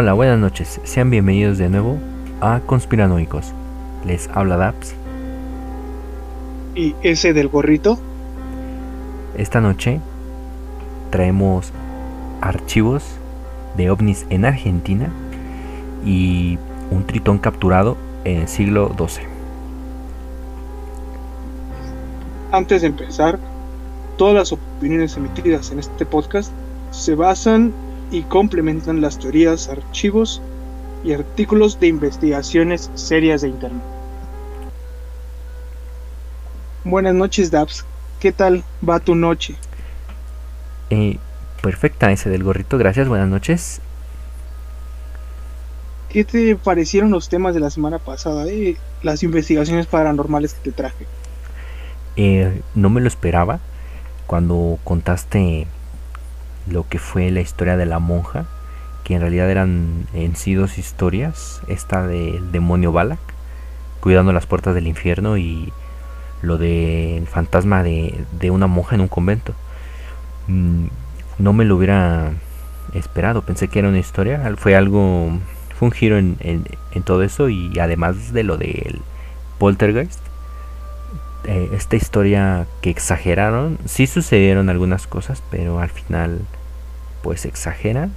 Hola, buenas noches. Sean bienvenidos de nuevo a Conspiranoicos. Les habla Daps. ¿Y ese del gorrito? Esta noche traemos archivos de ovnis en Argentina y un tritón capturado en el siglo XII. Antes de empezar, todas las opiniones emitidas en este podcast se basan y complementan las teorías, archivos y artículos de investigaciones serias de Internet. Buenas noches, Dabs. ¿Qué tal va tu noche? Eh, perfecta ese del gorrito, gracias, buenas noches. ¿Qué te parecieron los temas de la semana pasada? Eh? Las investigaciones paranormales que te traje. Eh, no me lo esperaba cuando contaste lo que fue la historia de la monja, que en realidad eran en sí dos historias, esta del demonio Balak, cuidando las puertas del infierno y lo del fantasma de, de, una monja en un convento. Mm, no me lo hubiera esperado, pensé que era una historia, fue algo, fue un giro en, en, en todo eso y además de lo del poltergeist, eh, esta historia que exageraron, sí sucedieron algunas cosas, pero al final pues exageran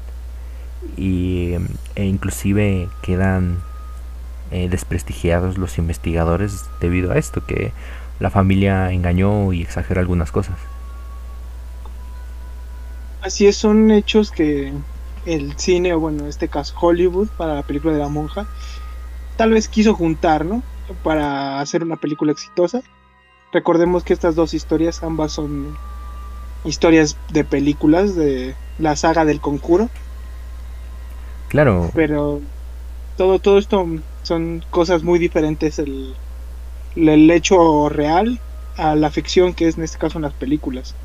y, e inclusive quedan eh, desprestigiados los investigadores debido a esto, que la familia engañó y exageró algunas cosas. Así es, son hechos que el cine, o bueno, en este caso Hollywood, para la película de la monja, tal vez quiso juntar, ¿no? Para hacer una película exitosa. Recordemos que estas dos historias, ambas son historias de películas de la saga del conjuro. Claro. Pero todo, todo esto son cosas muy diferentes. El, el hecho real a la ficción que es en este caso en las películas.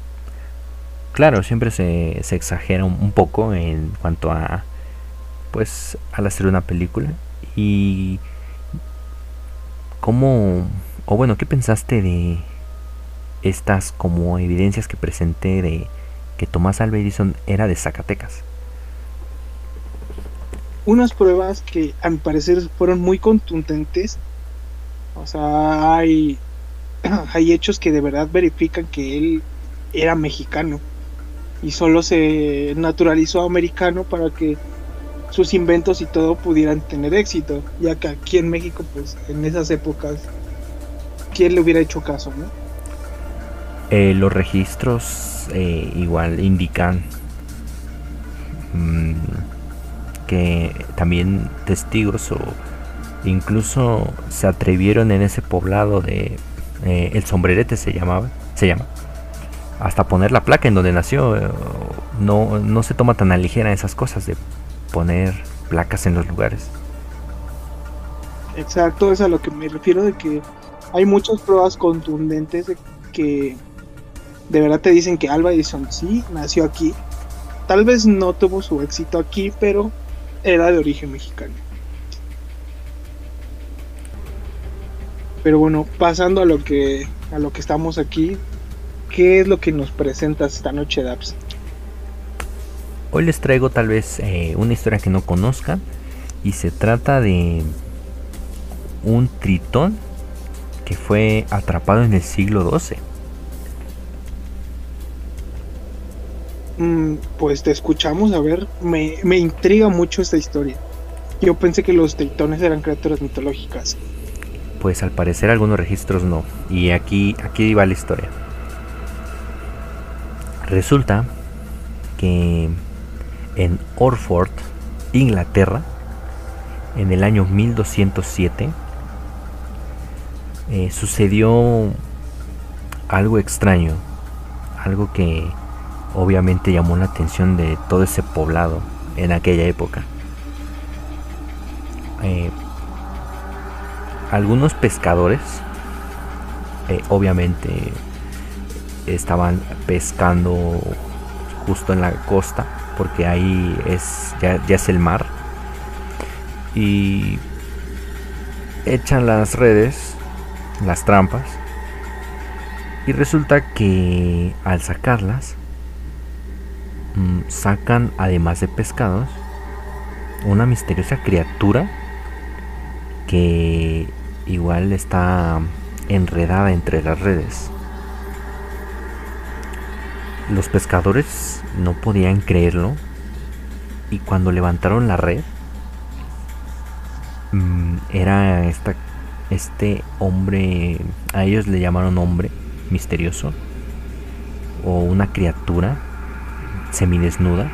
Claro, siempre se, se exagera un, un, poco en cuanto a pues al hacer una película y cómo o bueno, ¿qué pensaste de estas como evidencias que presenté de que Tomás Alva Edison era de Zacatecas? Unas pruebas que a mi parecer fueron muy contundentes. O sea, hay, hay hechos que de verdad verifican que él era mexicano y solo se naturalizó americano para que sus inventos y todo pudieran tener éxito, ya que aquí en México, pues en esas épocas, ¿quién le hubiera hecho caso, no? Eh, los registros eh, igual indican mmm, que también testigos o incluso se atrevieron en ese poblado de eh, el sombrerete se llamaba se llama hasta poner la placa en donde nació no, no se toma tan a ligera esas cosas de poner placas en los lugares. Exacto es a lo que me refiero de que hay muchas pruebas contundentes de que de verdad te dicen que Alba Edison sí nació aquí. Tal vez no tuvo su éxito aquí, pero era de origen mexicano. Pero bueno, pasando a lo que a lo que estamos aquí, ¿qué es lo que nos presentas esta noche, Daps? Hoy les traigo tal vez eh, una historia que no conozcan y se trata de un tritón que fue atrapado en el siglo XII. Pues te escuchamos, a ver, me, me, intriga mucho esta historia. Yo pensé que los tritones eran criaturas mitológicas. Pues al parecer algunos registros no. Y aquí, aquí va la historia. Resulta que en Orford, Inglaterra, en el año 1207, eh, sucedió algo extraño, algo que obviamente llamó la atención de todo ese poblado en aquella época. Eh, algunos pescadores, eh, obviamente, estaban pescando justo en la costa, porque ahí es ya, ya es el mar. Y echan las redes, las trampas, y resulta que al sacarlas, sacan además de pescados una misteriosa criatura que igual está enredada entre las redes. Los pescadores no podían creerlo y cuando levantaron la red mm, era esta, este hombre, a ellos le llamaron hombre misterioso o una criatura semidesnuda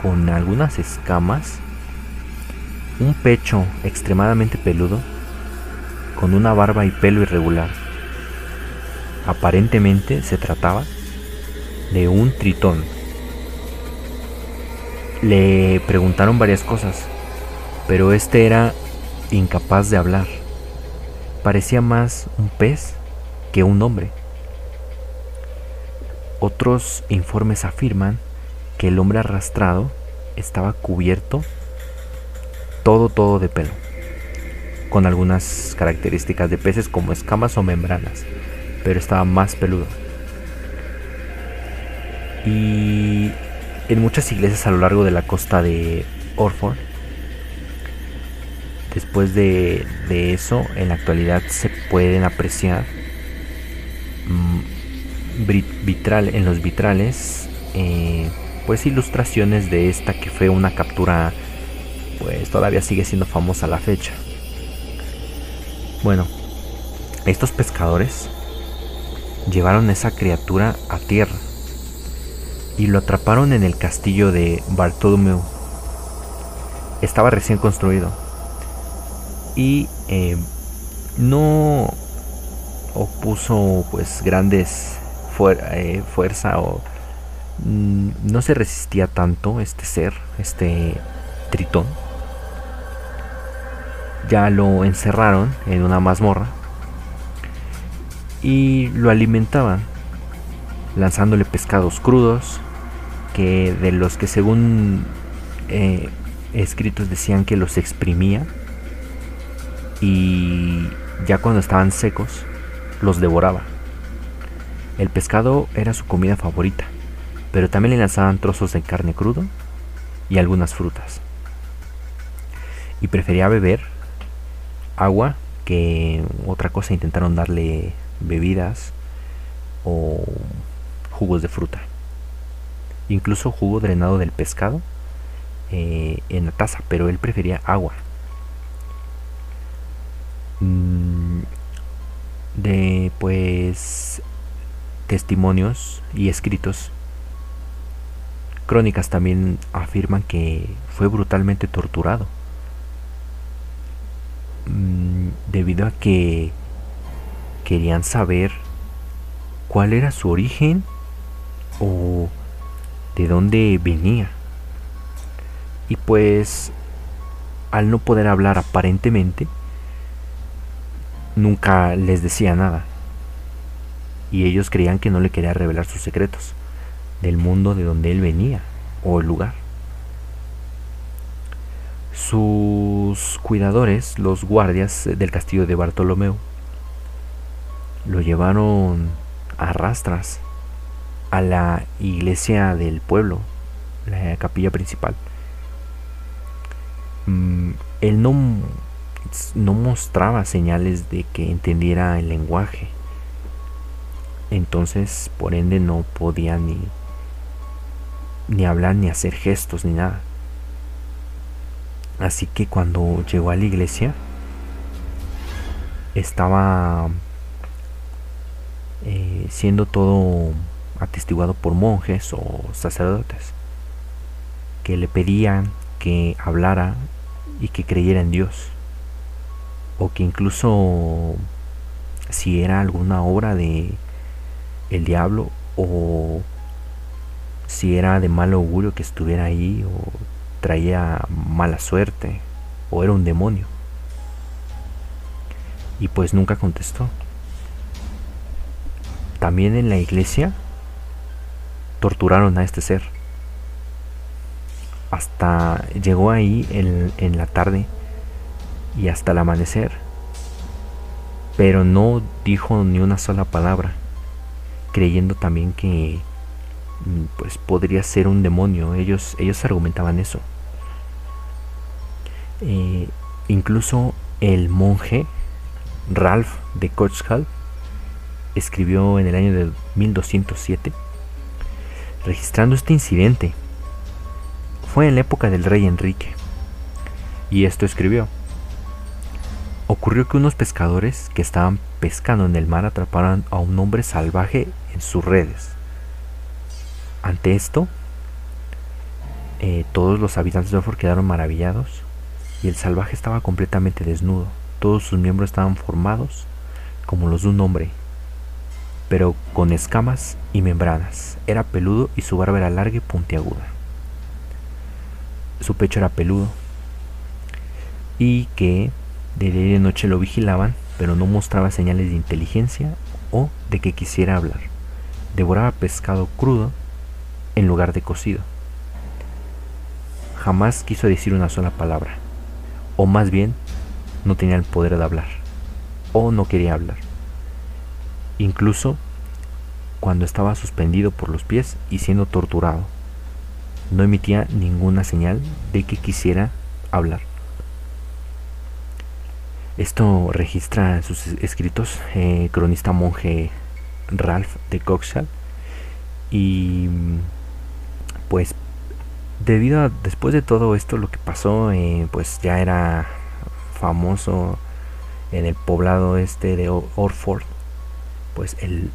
con algunas escamas, un pecho extremadamente peludo, con una barba y pelo irregular. Aparentemente se trataba de un tritón. Le preguntaron varias cosas, pero este era incapaz de hablar. Parecía más un pez que un hombre. Otros informes afirman que el hombre arrastrado estaba cubierto todo, todo de pelo, con algunas características de peces como escamas o membranas, pero estaba más peludo. Y en muchas iglesias a lo largo de la costa de Orford, después de, eso, en la actualidad se pueden apreciar mm, vitral, en los vitrales eh, pues ilustraciones de esta que fue una captura pues todavía sigue siendo famosa a la fecha. Bueno, estos pescadores llevaron esa criatura a tierra y lo atraparon en el castillo de Bartolomeu. Estaba recién construido y eh, no opuso pues grandes eh, fuerza o Mm, no se resistía tanto este ser, este tritón. Ya lo encerraron en una mazmorra y lo alimentaban lanzándole pescados crudos que de los que según eh, escritos decían que los exprimía y ya cuando estaban secos los devoraba. El pescado era su comida favorita pero también le lanzaban trozos de carne crudo y algunas frutas. Y prefería beber agua que otra cosa intentaron darle bebidas o jugos de fruta. Incluso jugo drenado del pescado eh, en la taza, pero él prefería agua. Mm, de pues testimonios y escritos Crónicas también afirman que fue brutalmente torturado mm, debido a que querían saber cuál era su origen o de dónde venía. Y pues al no poder hablar aparentemente, nunca les decía nada. Y ellos creían que no le quería revelar sus secretos del mundo de donde él venía o el lugar. Sus cuidadores, los guardias del castillo de Bartolomeo, lo llevaron a rastras a la iglesia del pueblo, la capilla principal. Mm, él no, no mostraba señales de que entendiera el lenguaje. Entonces, por ende, no podía ni ni hablar, ni hacer gestos, ni nada. Así que cuando llegó a la iglesia, estaba eh, siendo todo atestiguado por monjes o sacerdotes que le pedían que hablara y que creyera en Dios o que incluso si era alguna obra de el diablo o si era de mal augurio que estuviera ahí o traía mala suerte o era un demonio. Y pues nunca contestó. También en la iglesia torturaron a este ser. Hasta llegó ahí en, en la tarde y hasta el amanecer. Pero no dijo ni una sola palabra, creyendo también que Mm, pues podría ser un demonio. Ellos, ellos argumentaban eso. Eh, incluso el monje Ralph de Kochhal escribió en el año de 1207 registrando este incidente. Fue en la época del rey Enrique. Y esto escribió. Ocurrió que unos pescadores que estaban pescando en el mar atraparon a un hombre salvaje en sus redes. Ante esto, eh, todos los habitantes de Orford quedaron maravillados y el salvaje estaba completamente desnudo. Todos sus miembros estaban formados como los de un hombre, pero con escamas y membranas. Era peludo y su barba era larga y puntiaguda. Su pecho era peludo y que de día y de noche lo vigilaban, pero no mostraba señales de inteligencia o de que quisiera hablar. Devoraba pescado crudo en lugar de cocido. Jamás quiso decir una sola palabra, o más bien no tenía el poder de hablar, o no quería hablar. Incluso cuando estaba suspendido por los pies y siendo torturado, no emitía ninguna señal de que quisiera hablar. Esto registra sus escritos eh, cronista monje Ralph de Coxall y pues debido a después de todo esto lo que pasó eh, pues ya era famoso en el poblado este de Orford pues el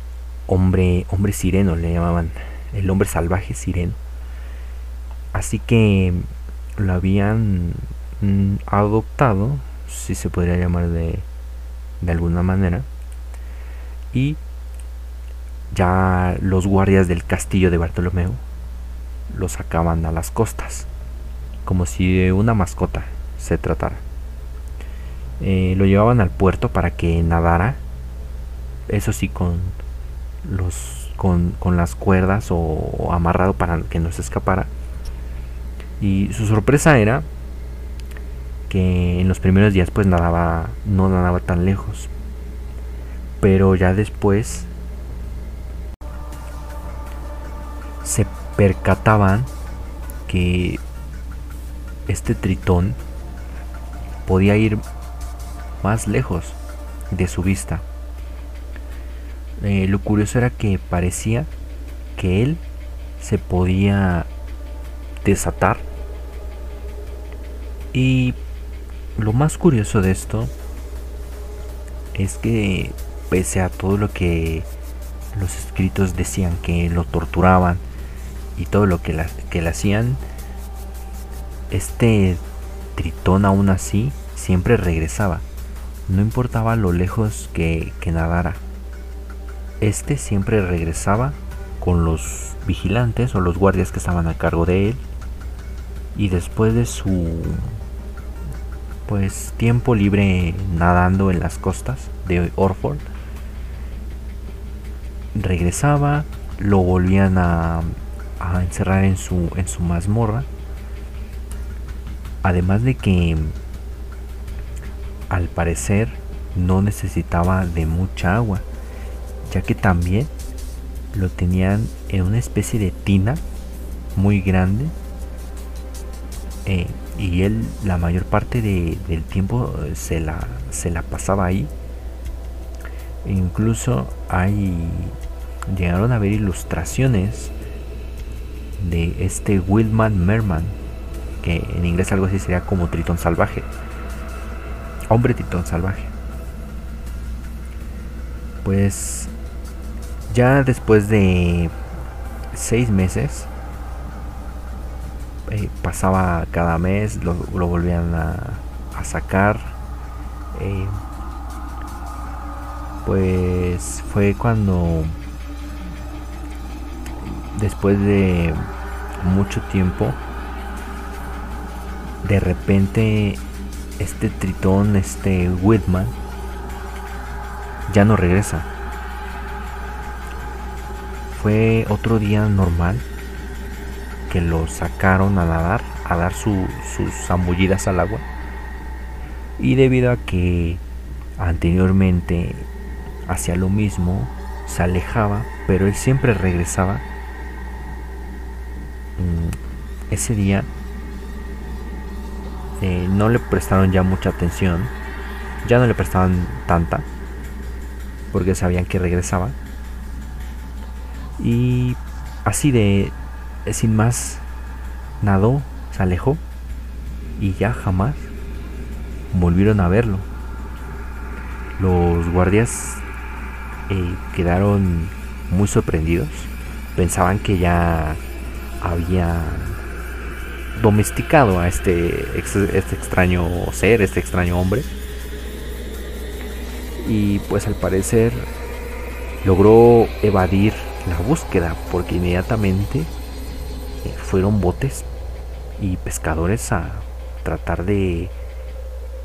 hombre hombre sireno le llamaban el hombre salvaje sireno. Así que lo habían mm, adoptado si se podría llamar de, de alguna manera y ya los guardias del castillo de Bartolomeo lo sacaban a las costas, como si de una mascota se tratara. Eh, lo llevaban al puerto para que nadara, eso sí, con, los, con, con las cuerdas o, amarrado para que no se escapara. Y su sorpresa era que en los primeros días pues nadaba, no nadaba tan lejos. Pero ya después se percataban que este tritón podía ir más lejos de su vista. Eh, lo curioso era que parecía que él se podía desatar. Y lo más curioso de esto es que pese a todo lo que los escritos decían que lo torturaban, y todo lo que, que le hacían, este tritón aún así siempre regresaba. No importaba lo lejos que, que nadara. Este siempre regresaba con los vigilantes o los guardias que estaban a cargo de él. Y después de su pues tiempo libre nadando en las costas de Orford, regresaba, lo volvían a encerrar en su, en su mazmorra. Además de que al parecer no necesitaba de mucha agua, ya que también lo tenían en una especie de tina muy grande eh, y él la mayor parte del tiempo eh, se la, se la pasaba ahí. Incluso hay llegaron a ver ilustraciones de este Wildman Merman, que en inglés algo así sería como tritón salvaje. Hombre tritón salvaje. Pues ya después de seis meses, eh, pasaba cada mes, lo, volvían a, sacar. Eh, pues fue cuando después de mucho tiempo, de repente este tritón, este Whitman, ya no regresa. Fue otro día normal que lo sacaron a nadar, a dar sus zambullidas al agua. Y debido a que anteriormente hacía lo mismo, se alejaba, pero él siempre regresaba ese día eh, no le prestaron ya mucha atención, ya no le prestaban tanta, porque sabían que regresaba. Y así de, sin más, nadó, se alejó y ya jamás volvieron a verlo. Los guardias eh, quedaron muy sorprendidos. Pensaban que ya había domesticado a este, este extraño ser, este extraño hombre. Y pues al parecer logró evadir la búsqueda porque inmediatamente fueron botes y pescadores a tratar de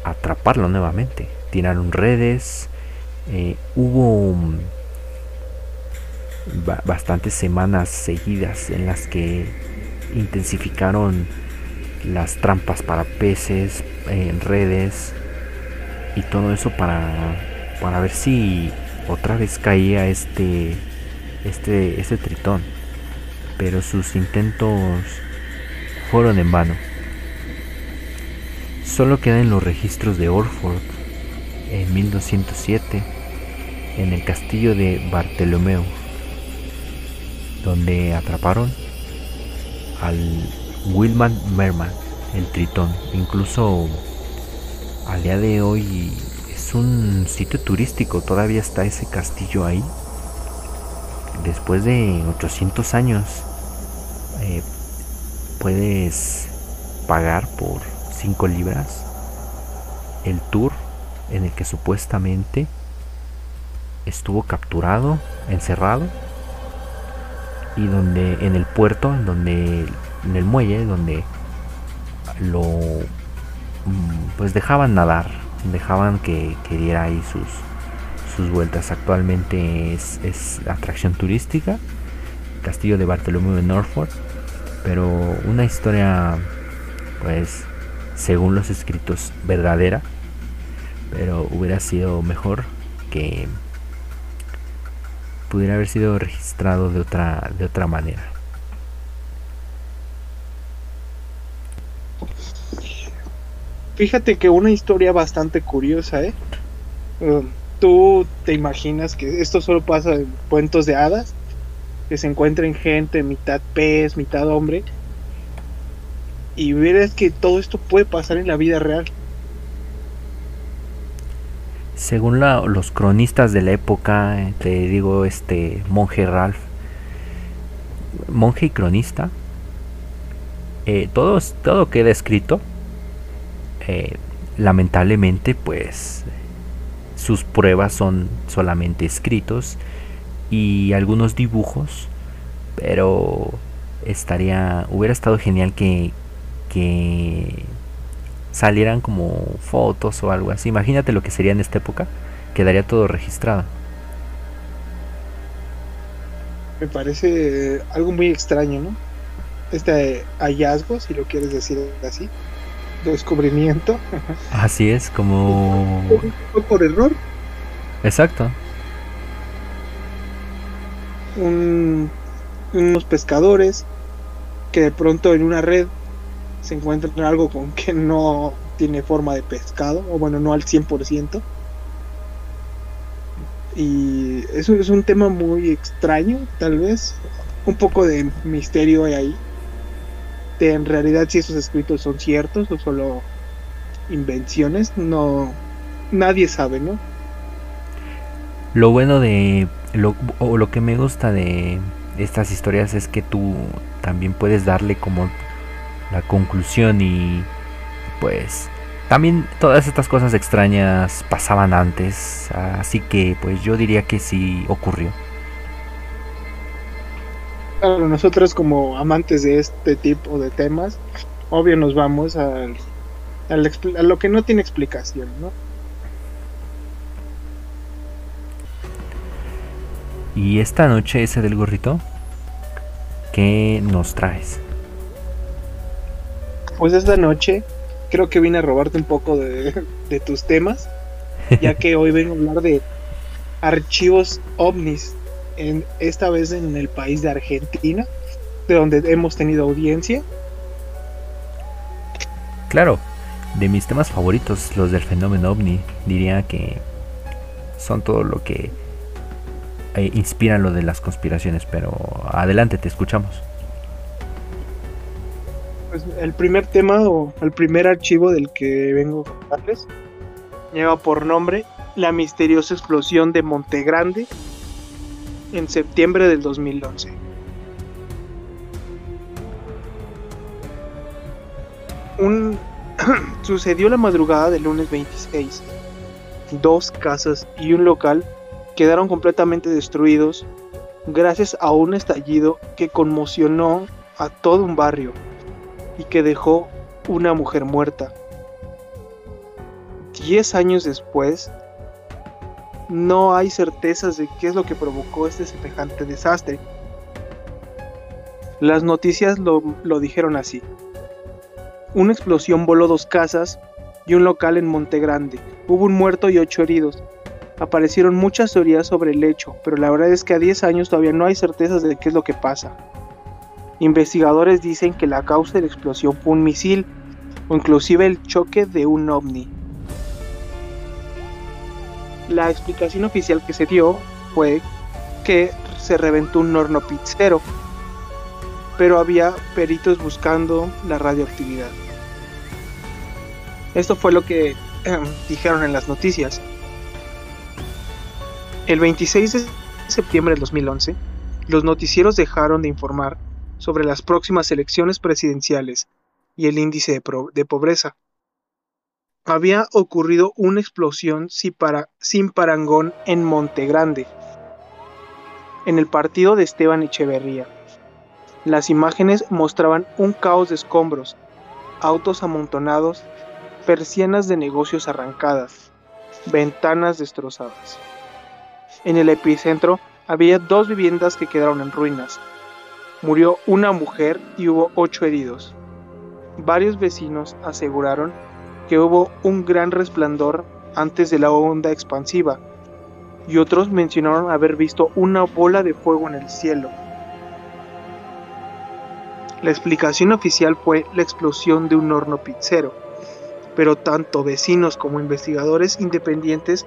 atraparlo nuevamente. Tiraron redes, eh, hubo mm, bastantes semanas seguidas en las que intensificaron las trampas para peces, en redes y todo eso para, para ver si otra vez caía este, este, este tritón. Pero sus intentos fueron en vano. Solo quedan los registros de Orford en 1207 en el castillo de Bartolomeo, donde atraparon al Wilman Merman, el tritón. Incluso al día de hoy es un sitio turístico, todavía está ese castillo ahí. Después de 800 años eh, puedes pagar por 5 libras el tour en el que supuestamente estuvo capturado, encerrado y donde en el puerto, en donde en el muelle donde lo mm, pues dejaban nadar, dejaban que, diera ahí sus sus vueltas. Actualmente es, es atracción turística, Castillo de Bartolomé de Norfolk, pero una historia pues según los escritos verdadera, pero hubiera sido mejor que pudiera haber sido registrado de otra, de otra manera. Fíjate que una historia bastante curiosa, ¿eh? Um, Tú te imaginas que esto solo pasa en cuentos de hadas, que se encuentren gente mitad pez, mitad hombre, y verás que todo esto puede pasar en la vida real. Según los cronistas de la época, eh, te digo, este monje Ralph, monje y cronista, eh, todo, todo queda escrito. Eh, lamentablemente, pues sus pruebas son solamente escritos y algunos dibujos, pero estaría, hubiera estado genial que, que salieran como fotos o algo así. Imagínate lo que sería en esta época. Quedaría todo registrado. Me parece algo muy extraño, ¿no? Este hallazgo, si lo quieres decir así. Descubrimiento. Así es, como... Fue por error. Exacto. Unos pescadores que de pronto en una red se encuentran algo con que no tiene forma de pescado, o bueno, no al 100%. Y eso es un tema muy extraño, tal vez. Un poco de misterio hay ahí. De en realidad si esos escritos son ciertos o solo invenciones, no nadie sabe, ¿no? Lo bueno de lo, o lo que me gusta de estas historias es que tú también puedes darle como la conclusión y pues también todas estas cosas extrañas pasaban antes, así que pues yo diría que sí ocurrió. Claro, nosotros como amantes de este tipo de temas, obvio nos vamos a, a lo que no tiene explicación, ¿no? Y esta noche ese del gorrito, ¿qué nos traes? pues esta noche creo que vine a robarte un poco de, tus temas, ya que hoy vengo a hablar de archivos ovnis, en, esta vez en el país de Argentina, de donde hemos tenido audiencia. Claro, de mis temas favoritos, los del fenómeno ovni. Diría que son todo lo que eh, inspira lo de las conspiraciones, pero adelante, te escuchamos. Pues el primer tema o el primer archivo del que vengo a contarles lleva por nombre La misteriosa explosión de Monte Grande en septiembre del 2011. Un sucedió la madrugada del lunes 26. Dos casas y un local quedaron completamente destruidos gracias a un estallido que conmocionó a todo un barrio y que dejó una mujer muerta. Diez años después, no hay certezas de qué es lo que provocó este semejante desastre. Las noticias lo, lo dijeron así. Una explosión voló dos casas y un local en Monte Grande. Hubo un muerto y ocho heridos. Aparecieron muchas teorías sobre el hecho, pero la verdad es que a 10 años todavía no hay certezas de qué es lo que pasa. Investigadores dicen que la causa de la explosión fue un misil o inclusive el choque de un ovni. La explicación oficial que se dio fue que se reventó un horno pizzero, pero había peritos buscando la radioactividad. Esto fue lo que dijeron en las noticias. El 26 de septiembre del 2011, los noticieros dejaron de informar sobre las próximas elecciones presidenciales y el índice de, pobreza. Había ocurrido una explosión sin parangón en Monte Grande, en el partido de Esteban Echeverría. Las imágenes mostraban un caos de escombros, autos amontonados persianas de negocios arrancadas, ventanas destrozadas. En el epicentro había dos viviendas que quedaron en ruinas. Murió una mujer y hubo ocho heridos. Varios vecinos aseguraron que hubo un gran resplandor antes de la onda expansiva y otros mencionaron haber visto una bola de fuego en el cielo. La explicación oficial fue la explosión de un horno pizzero pero tanto vecinos como investigadores independientes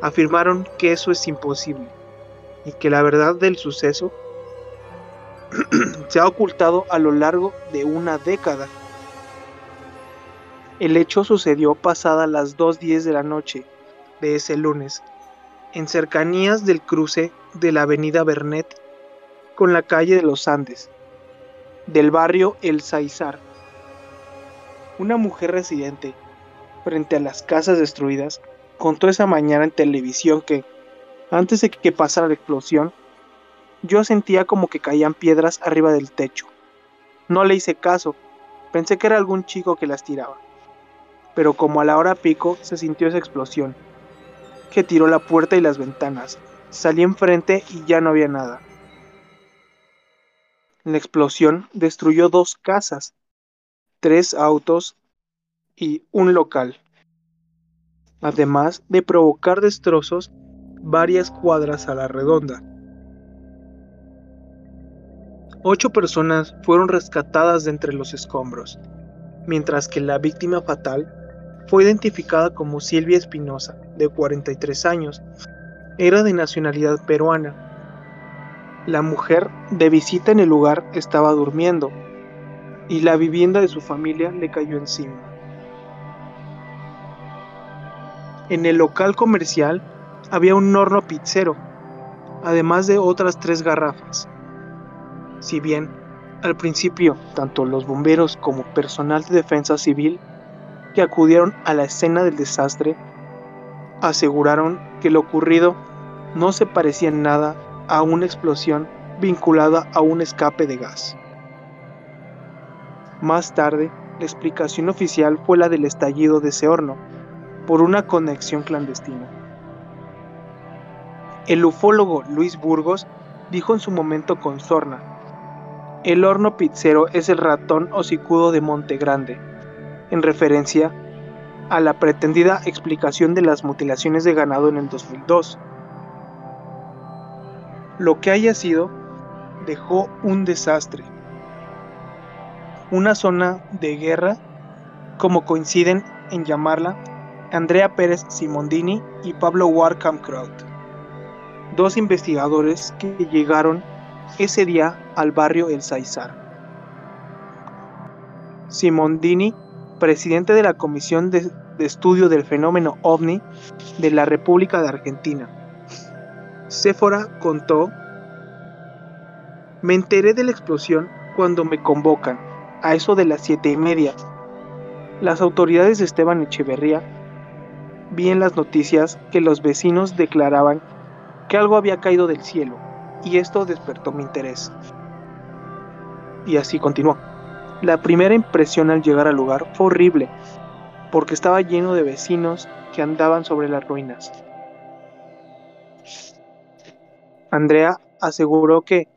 afirmaron que eso es imposible y que la verdad del suceso se ha ocultado a lo largo de una década. El hecho sucedió pasada las 2.10 de la noche de ese lunes, en cercanías del cruce de la avenida Bernet con la calle de los Andes, del barrio El Saizar una mujer residente frente a las casas destruidas contó esa mañana en televisión que, antes de que pasara la explosión, yo sentía como que caían piedras arriba del techo. No le hice caso, pensé que era algún chico que las tiraba. Pero como a la hora pico se sintió esa explosión, que tiró la puerta y las ventanas. Salí enfrente y ya no había nada. La explosión destruyó dos casas tres autos y un local, además de provocar destrozos varias cuadras a la redonda. Ocho personas fueron rescatadas de entre los escombros, mientras que la víctima fatal fue identificada como Silvia Espinosa, de 43 años. Era de nacionalidad peruana. La mujer de visita en el lugar estaba durmiendo y la vivienda de su familia le cayó encima. En el local comercial había un horno pizzero, además de otras tres garrafas. Si bien, al principio, tanto los bomberos como personal de defensa civil que acudieron a la escena del desastre aseguraron que lo ocurrido no se parecía en nada a una explosión vinculada a un escape de gas. Más tarde, la explicación oficial fue la del estallido de ese horno, por una conexión clandestina. El ufólogo Luis Burgos dijo en su momento con sorna, el horno pizzero es el ratón hocicudo de Monte Grande, en referencia a la pretendida explicación de las mutilaciones de ganado en el 2002. Lo que haya sido, dejó un desastre una zona de guerra como coinciden en llamarla Andrea Pérez Simondini y Pablo Warcam Kraut, dos investigadores que llegaron ese día al barrio El Saizar. Simondini, presidente de la Comisión de, de Estudio del Fenómeno OVNI de la República de Argentina. Séfora contó, me enteré de la explosión cuando me convocan, a eso de las siete y media. Las autoridades de Esteban Echeverría vi en las noticias que los vecinos declaraban que algo había caído del cielo y esto despertó mi interés. Y así continuó. La primera impresión al llegar al lugar fue horrible, porque estaba lleno de vecinos que andaban sobre las ruinas. Andrea aseguró que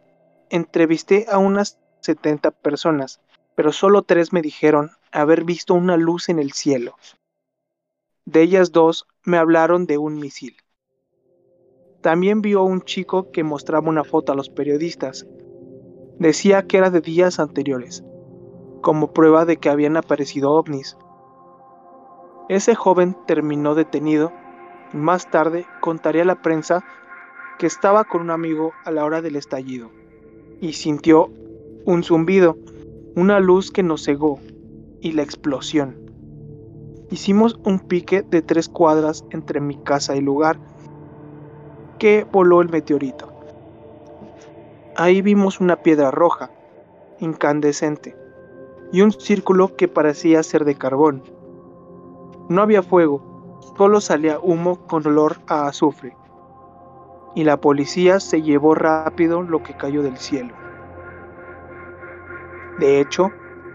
entrevisté a unas 70 personas, pero solo tres me dijeron haber visto una luz en el cielo. De ellas dos me hablaron de un misil. También vio a un chico que mostraba una foto a los periodistas. Decía que era de días anteriores, como prueba de que habían aparecido ovnis. Ese joven terminó detenido más tarde contaría a la prensa que estaba con un amigo a la hora del estallido y sintió un zumbido, una luz que nos cegó y la explosión. Hicimos un pique de tres cuadras entre mi casa y lugar que voló el meteorito. Ahí vimos una piedra roja, incandescente, y un círculo que parecía ser de carbón. No había fuego, solo salía humo con olor a azufre. Y la policía se llevó rápido lo que cayó del cielo. De hecho,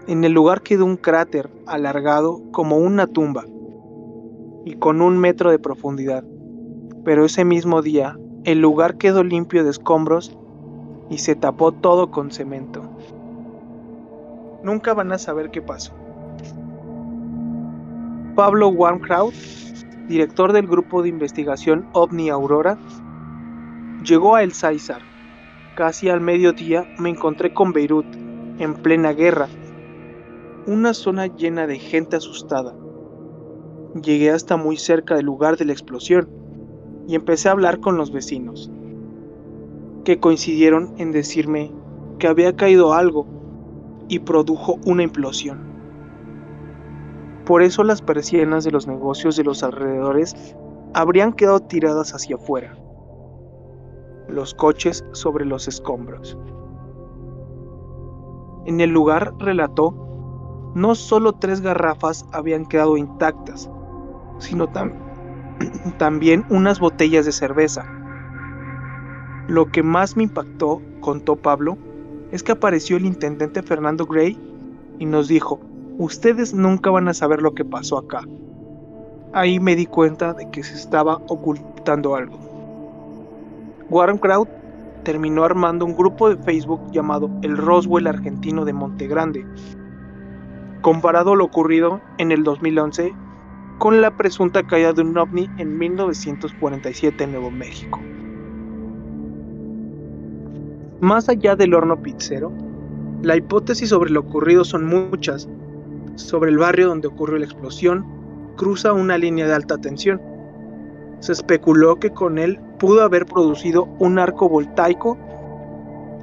en el lugar quedó un cráter alargado como una tumba y con un metro de profundidad. Pero ese mismo día, el lugar quedó limpio de escombros y se tapó todo con cemento. Nunca van a saber qué pasó. Pablo Warmkraut, director del grupo de investigación OVNI Aurora, llegó a El César. Casi al mediodía me encontré con Beirut, en plena guerra, una zona llena de gente asustada. Llegué hasta muy cerca del lugar de la explosión y empecé a hablar con los vecinos, que coincidieron en decirme que había caído algo y produjo una implosión. Por eso las persianas de los negocios de los alrededores habrían quedado tiradas hacia afuera, los coches sobre los escombros. En el lugar relató, no solo tres garrafas habían quedado intactas, sino también unas botellas de cerveza. Lo que más me impactó, contó Pablo, es que apareció el intendente Fernando Gray y nos dijo, ustedes nunca van a saber lo que pasó acá. Ahí me di cuenta de que se estaba ocultando algo. Warren Kraut terminó armando un grupo de Facebook llamado El Roswell Argentino de Monte Grande, comparado lo ocurrido en el 2011 con la presunta caída de un ovni en 1947 en Nuevo México. Más allá del horno pizzero, la hipótesis sobre lo ocurrido son muchas, sobre el barrio donde ocurrió la explosión, cruza una línea de alta tensión. Se especuló que con él pudo haber producido un arco voltaico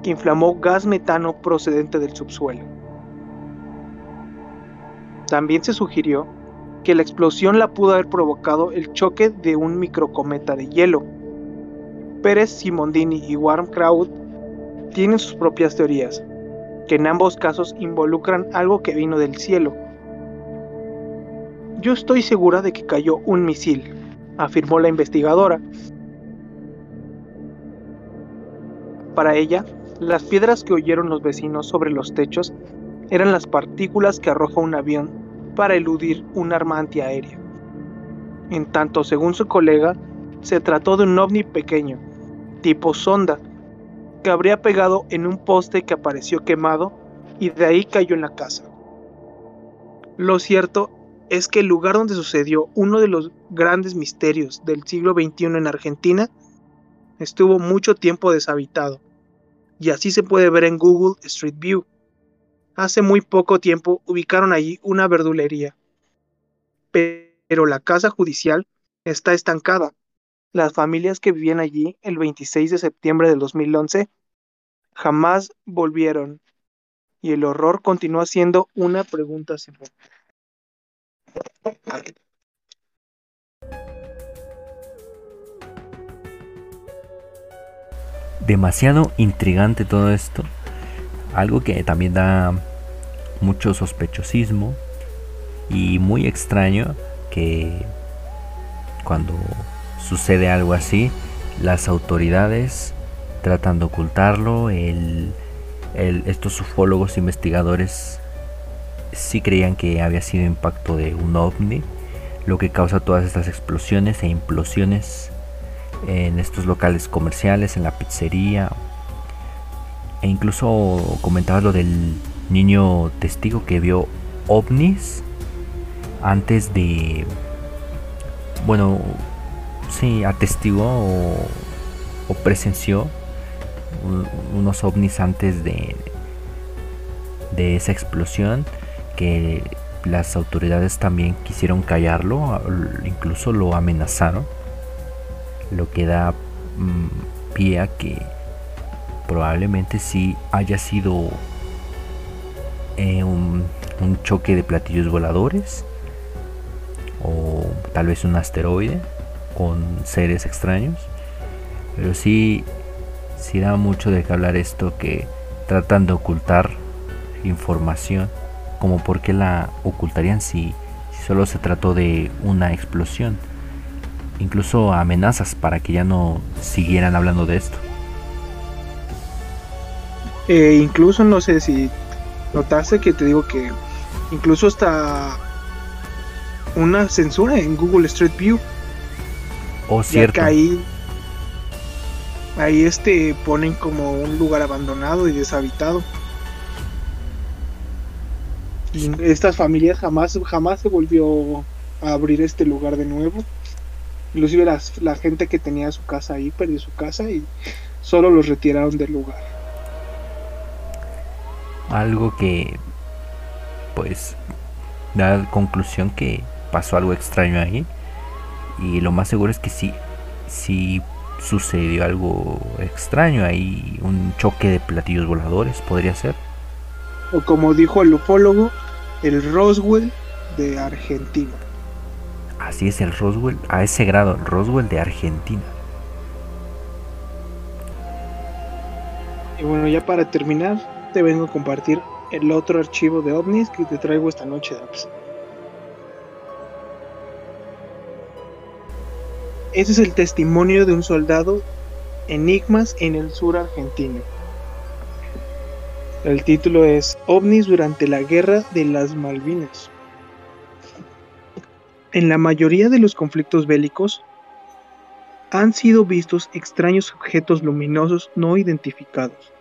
que inflamó gas metano procedente del subsuelo. También se sugirió que la explosión la pudo haber provocado el choque de un microcometa de hielo. Pérez Simondini y Warm Kraut tienen sus propias teorías, que en ambos casos involucran algo que vino del cielo, yo estoy segura de que cayó un misil, afirmó la investigadora. Para ella, las piedras que oyeron los vecinos sobre los techos eran las partículas que arroja un avión para eludir un arma antiaérea. En tanto, según su colega, se trató de un ovni pequeño, tipo sonda, que habría pegado en un poste que apareció quemado y de ahí cayó en la casa. Lo cierto es que el lugar donde sucedió uno de los grandes misterios del siglo XXI en Argentina estuvo mucho tiempo deshabitado, y así se puede ver en Google Street View. Hace muy poco tiempo ubicaron allí una verdulería, pero la casa judicial está estancada. Las familias que vivían allí el 26 de septiembre del 2011 jamás volvieron y el horror continúa siendo una pregunta sin Demasiado intrigante todo esto. Algo que también da mucho sospechosismo y muy extraño que cuando sucede algo así, las autoridades tratan de ocultarlo, el, estos ufólogos investigadores sí creían que había sido impacto de un ovni, lo que causa todas estas explosiones e implosiones en estos locales comerciales, en la pizzería. E incluso comentaba lo del niño testigo que vio ovnis antes de... Bueno, sí, atestiguó o, o presenció unos ovnis antes de, de esa explosión que las autoridades también quisieron callarlo, incluso lo amenazaron, lo que da mm, pie a que probablemente sí haya sido eh, un, choque de platillos voladores o tal vez un asteroide con seres extraños, pero sí si da mucho de que hablar esto que tratan de ocultar información, como por qué la ocultarían si, solo se trató de una explosión. Incluso amenazas para que ya no siguieran hablando de esto. Eh, incluso no sé si notaste que te digo que incluso hasta una censura en Google Street View. O oh, cierto. ahí ahí este ponen como un lugar abandonado y deshabitado. Y estas familias jamás, jamás se volvió a abrir este lugar de nuevo. Inclusive la gente que tenía su casa ahí perdió su casa y solo los retiraron del lugar. Algo que pues da conclusión que pasó algo extraño ahí. Y lo más seguro es que sí, sí sucedió algo extraño ahí, un choque de platillos voladores, podría ser. O como dijo el ufólogo, el Roswell de Argentina. Así es el Roswell, a ese grado, el Roswell de Argentina. Y bueno, ya para terminar, te vengo a compartir el otro archivo de ovnis que te traigo esta noche, Daps. Ese es el testimonio de un soldado enigmas en el sur argentino. El título es OVNIs durante la Guerra de las Malvinas. En la mayoría de los conflictos bélicos han sido vistos extraños objetos luminosos no identificados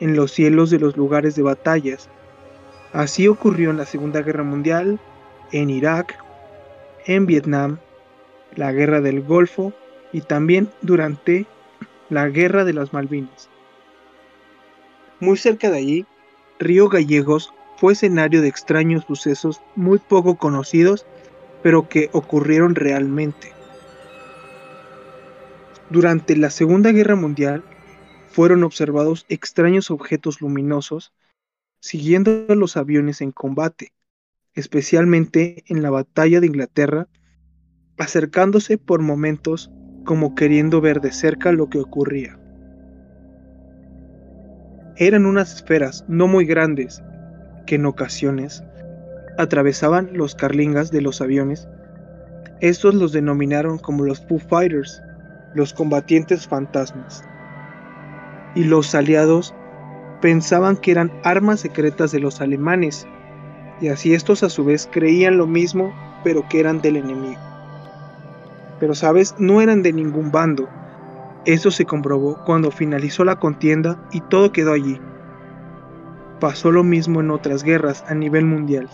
en los cielos de los lugares de batallas. Así ocurrió en la Segunda Guerra Mundial, en Irak, en Vietnam la Guerra del Golfo y también durante la Guerra de las Malvinas. Muy cerca de allí, Río Gallegos fue escenario de extraños sucesos muy poco conocidos, pero que ocurrieron realmente. Durante la Segunda Guerra Mundial fueron observados extraños objetos luminosos siguiendo los aviones en combate, especialmente en la Batalla de Inglaterra acercándose por momentos como queriendo ver de cerca lo que ocurría. Eran unas esferas no muy grandes que en ocasiones atravesaban los carlingas de los aviones. Estos los denominaron como los Foo Fighters, los combatientes fantasmas. Y los aliados pensaban que eran armas secretas de los alemanes, y así estos a su vez creían lo mismo, pero que eran del enemigo pero sabes, no eran de ningún bando. Eso se comprobó cuando finalizó la contienda y todo quedó allí. Pasó lo mismo en otras guerras a nivel mundial.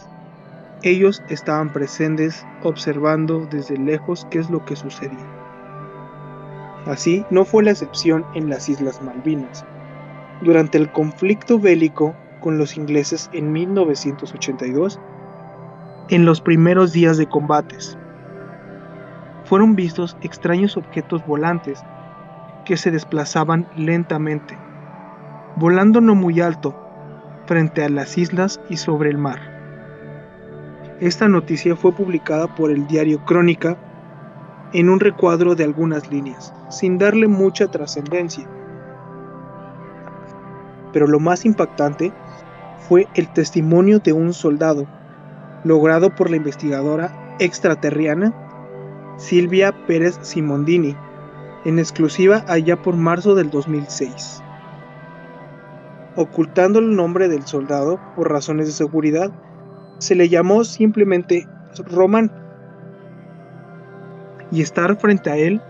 Ellos estaban presentes observando desde lejos qué es lo que sucedía. Así no fue la excepción en las Islas Malvinas. Durante el conflicto bélico con los ingleses en 1982, en los primeros días de combates. Fueron vistos extraños objetos volantes que se desplazaban lentamente, volando no muy alto, frente a las islas y sobre el mar. Esta noticia fue publicada por el diario Crónica en un recuadro de algunas líneas, sin darle mucha trascendencia. Pero lo más impactante fue el testimonio de un soldado, logrado por la investigadora extraterriana Silvia Pérez Simondini, en exclusiva allá por marzo del 2006. Ocultando el nombre del soldado por razones de seguridad, se le llamó simplemente Román. Y estar frente a él,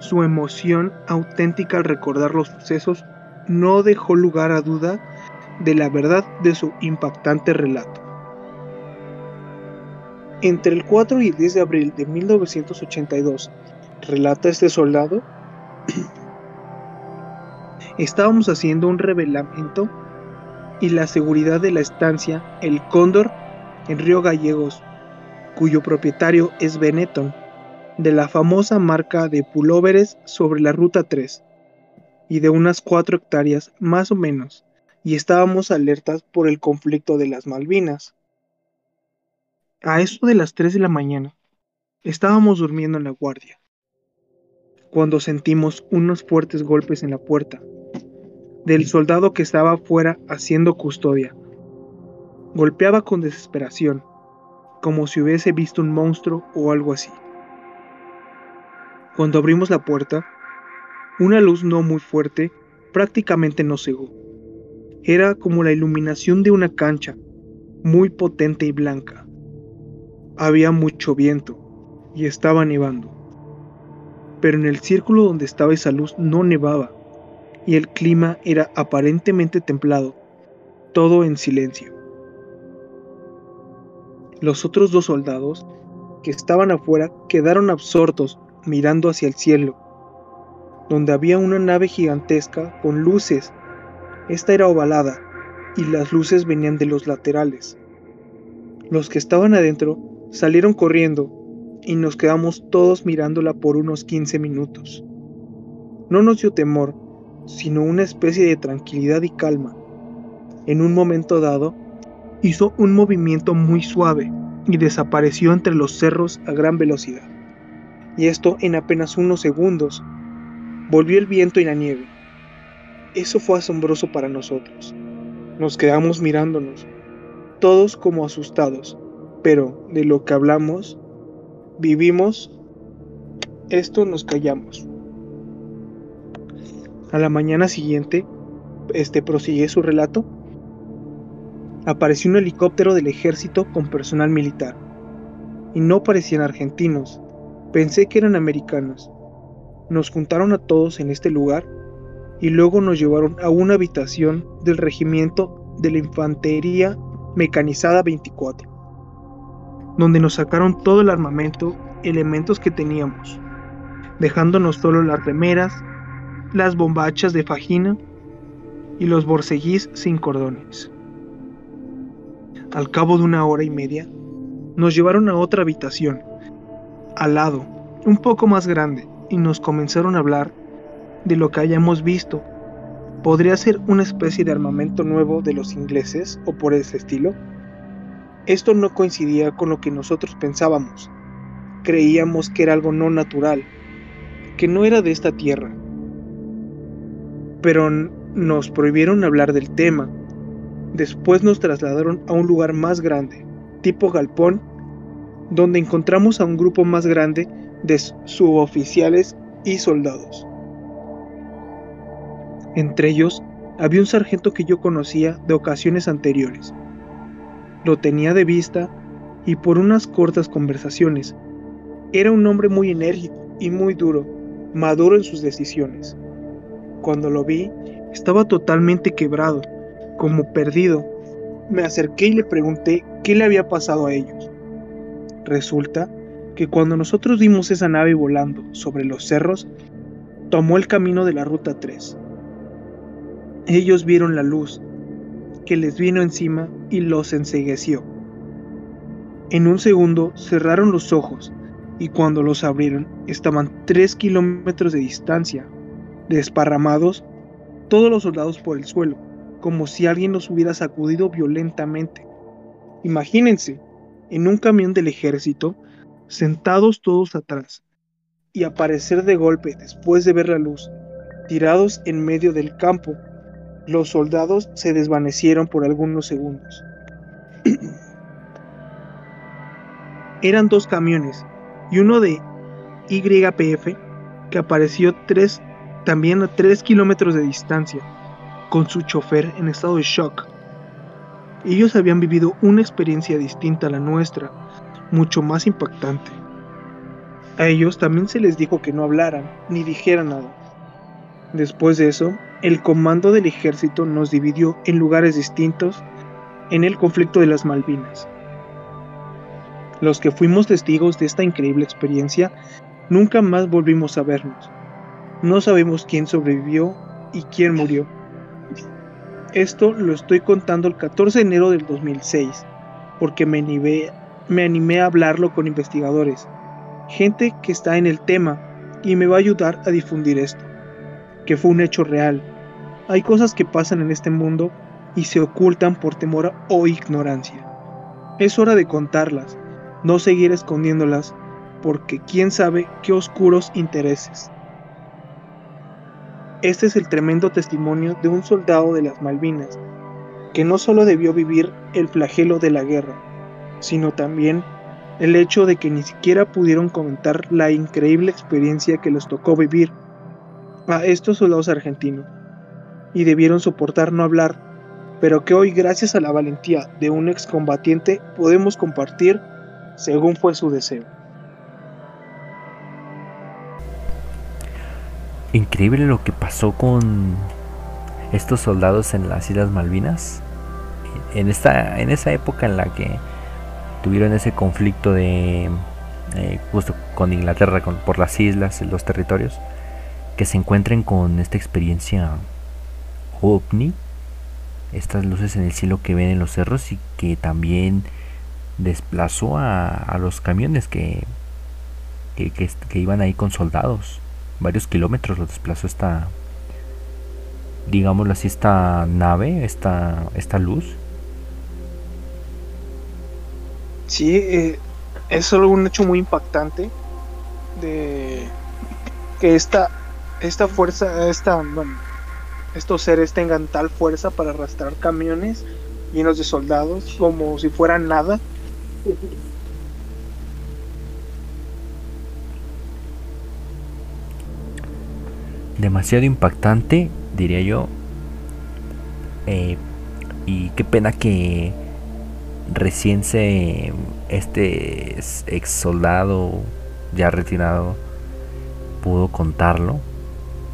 su emoción auténtica al recordar los sucesos no dejó lugar a duda de la verdad de su impactante relato. Entre el 4 y el 10 de abril de 1982, relata este soldado, estábamos haciendo un revelamiento y la seguridad de la estancia El Cóndor en Río Gallegos, cuyo propietario es Benetton, de la famosa marca de pulóveres sobre la Ruta 3, y de unas 4 hectáreas más o menos, y estábamos alertas por el conflicto de las Malvinas. A eso de las 3 de la mañana, estábamos durmiendo en la guardia, cuando sentimos unos fuertes golpes en la puerta, del soldado que estaba afuera haciendo custodia. Golpeaba con desesperación, como si hubiese visto un monstruo o algo así. Cuando abrimos la puerta, una luz no muy fuerte prácticamente nos cegó. Era como la iluminación de una cancha, muy potente y blanca. Había mucho viento y estaba nevando. Pero en el círculo donde estaba esa luz no nevaba y el clima era aparentemente templado, todo en silencio. Los otros dos soldados que estaban afuera quedaron absortos mirando hacia el cielo, donde había una nave gigantesca con luces esta era ovalada y las luces venían de los laterales. Los que estaban adentro salieron corriendo y nos quedamos todos mirándola por unos 15 minutos. No nos dio temor, sino una especie de tranquilidad y calma. En un momento dado, hizo un movimiento muy suave y desapareció entre los cerros a gran velocidad. Y esto en apenas unos segundos. Volvió el viento y la nieve. Eso fue asombroso para nosotros. Nos quedamos mirándonos, todos como asustados, pero de lo que hablamos, vivimos, esto nos callamos. A la mañana siguiente, este prosigue su relato. Apareció un helicóptero del ejército con personal militar. Y no parecían argentinos. Pensé que eran americanos. Nos juntaron a todos en este lugar y luego nos llevaron a una habitación del regimiento de la Infantería Mecanizada 24, donde nos sacaron todo el armamento, elementos que teníamos, dejándonos solo las remeras, las bombachas de fajina y los borceguís sin cordones. Al cabo de una hora y media, nos llevaron a otra habitación, al lado, un poco más grande, y nos comenzaron a hablar de lo que hayamos visto. ¿Podría ser una especie de armamento nuevo de los ingleses o por ese estilo? Esto no coincidía con lo que nosotros pensábamos. Creíamos que era algo no natural, que no era de esta tierra. Pero nos prohibieron hablar del tema. Después nos trasladaron a un lugar más grande, tipo galpón, donde encontramos a un grupo más grande de suboficiales y soldados. Entre ellos había un sargento que yo conocía de ocasiones anteriores. Lo tenía de vista y por unas cortas conversaciones. Era un hombre muy enérgico y muy duro, maduro en sus decisiones. Cuando lo vi, estaba totalmente quebrado, como perdido. Me acerqué y le pregunté qué le había pasado a ellos. Resulta que cuando nosotros vimos esa nave volando sobre los cerros, tomó el camino de la Ruta 3 ellos vieron la luz que les vino encima y los ensegueció. En un segundo cerraron los ojos y cuando los abrieron estaban tres kilómetros de distancia, desparramados todos los soldados por el suelo, como si alguien los hubiera sacudido violentamente. Imagínense, en un camión del ejército, sentados todos atrás, y aparecer de golpe después de ver la luz, tirados en medio del campo, los soldados se desvanecieron por algunos segundos. Eran dos camiones y uno de YPF que apareció tres, también a tres kilómetros de distancia, con su chofer en estado de shock. Ellos habían vivido una experiencia distinta a la nuestra, mucho más impactante. A ellos también se les dijo que no hablaran ni dijeran nada. Después de eso, el comando del ejército nos dividió en lugares distintos en el conflicto de las Malvinas. Los que fuimos testigos de esta increíble experiencia nunca más volvimos a vernos. No sabemos quién sobrevivió y quién murió. Esto lo estoy contando el 14 de enero del 2006, porque me animé, me animé a hablarlo con investigadores, gente que está en el tema y me va a ayudar a difundir esto, que fue un hecho real. Hay cosas que pasan en este mundo y se ocultan por temor o ignorancia. Es hora de contarlas, no seguir escondiéndolas, porque quién sabe qué oscuros intereses. Este es el tremendo testimonio de un soldado de las Malvinas, que no solo debió vivir el flagelo de la guerra, sino también el hecho de que ni siquiera pudieron comentar la increíble experiencia que les tocó vivir a estos soldados argentinos, y debieron soportar no hablar, pero que hoy gracias a la valentía de un excombatiente podemos compartir según fue su deseo. Increíble lo que pasó con estos soldados en las Islas Malvinas. En, esta, en esa época en la que tuvieron ese conflicto de eh, justo con Inglaterra por las islas, los territorios, que se encuentren con esta experiencia ovni, estas luces en el cielo que ven en los cerros y que también desplazó a, los camiones que, que, iban ahí con soldados. Varios kilómetros los desplazó esta, digámoslo así, esta nave, esta, esta luz. Sí, eh, es solo un hecho muy impactante de que esta, esta fuerza, esta, estos seres tengan tal fuerza para arrastrar camiones llenos de soldados como si fueran nada Demasiado impactante, diría yo. Eh, y qué pena que recién se este ex soldado ya retirado pudo contarlo,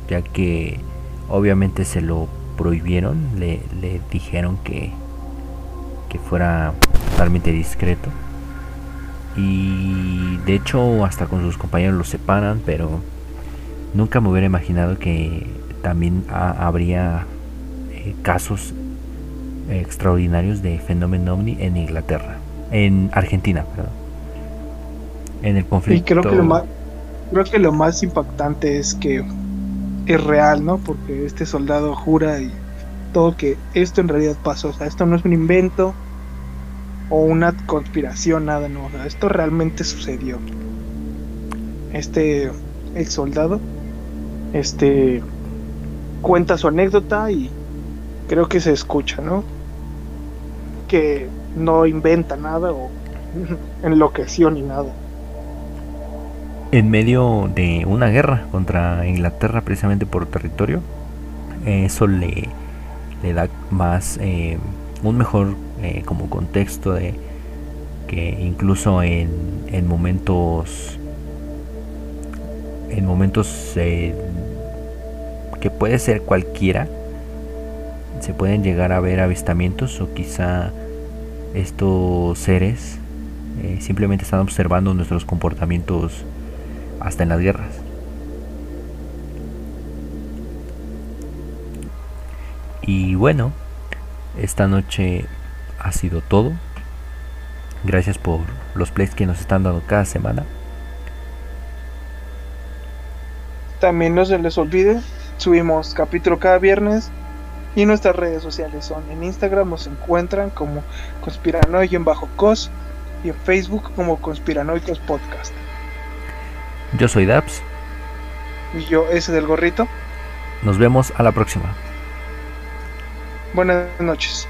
ya que obviamente se lo prohibieron, le, le dijeron que, que fuera totalmente discreto. Y de hecho hasta con sus compañeros los separan, pero nunca me hubiera imaginado que también habría eh, casos extraordinarios de fenómeno ovni en Inglaterra, en Argentina, perdón. En el conflicto. creo que lo más, creo que lo más impactante es que es real, ¿no? Porque este soldado jura y todo que esto en realidad pasó, o sea, esto no es un invento, o una conspiración, nada, no. esto realmente sucedió. Este ex soldado, este, cuenta su anécdota y creo que se escucha, ¿no? Que no inventa nada o enloqueció ni nada. En medio de una guerra contra Inglaterra, precisamente por territorio, eso le, le da más, eh, un mejor eh, como contexto de que incluso en, en momentos en momentos eh, que puede ser cualquiera se pueden llegar a ver avistamientos o quizá estos seres eh, simplemente están observando nuestros comportamientos hasta en las guerras y bueno esta noche ha sido todo. Gracias por los plays que nos están dando cada semana. También no se les olvide, subimos capítulo cada viernes y nuestras redes sociales son en Instagram nos encuentran como conspiranoico en bajo cos y en Facebook como conspiranoicos podcast. Yo soy Daps. Y yo ese del gorrito. Nos vemos a la próxima. Buenas noches.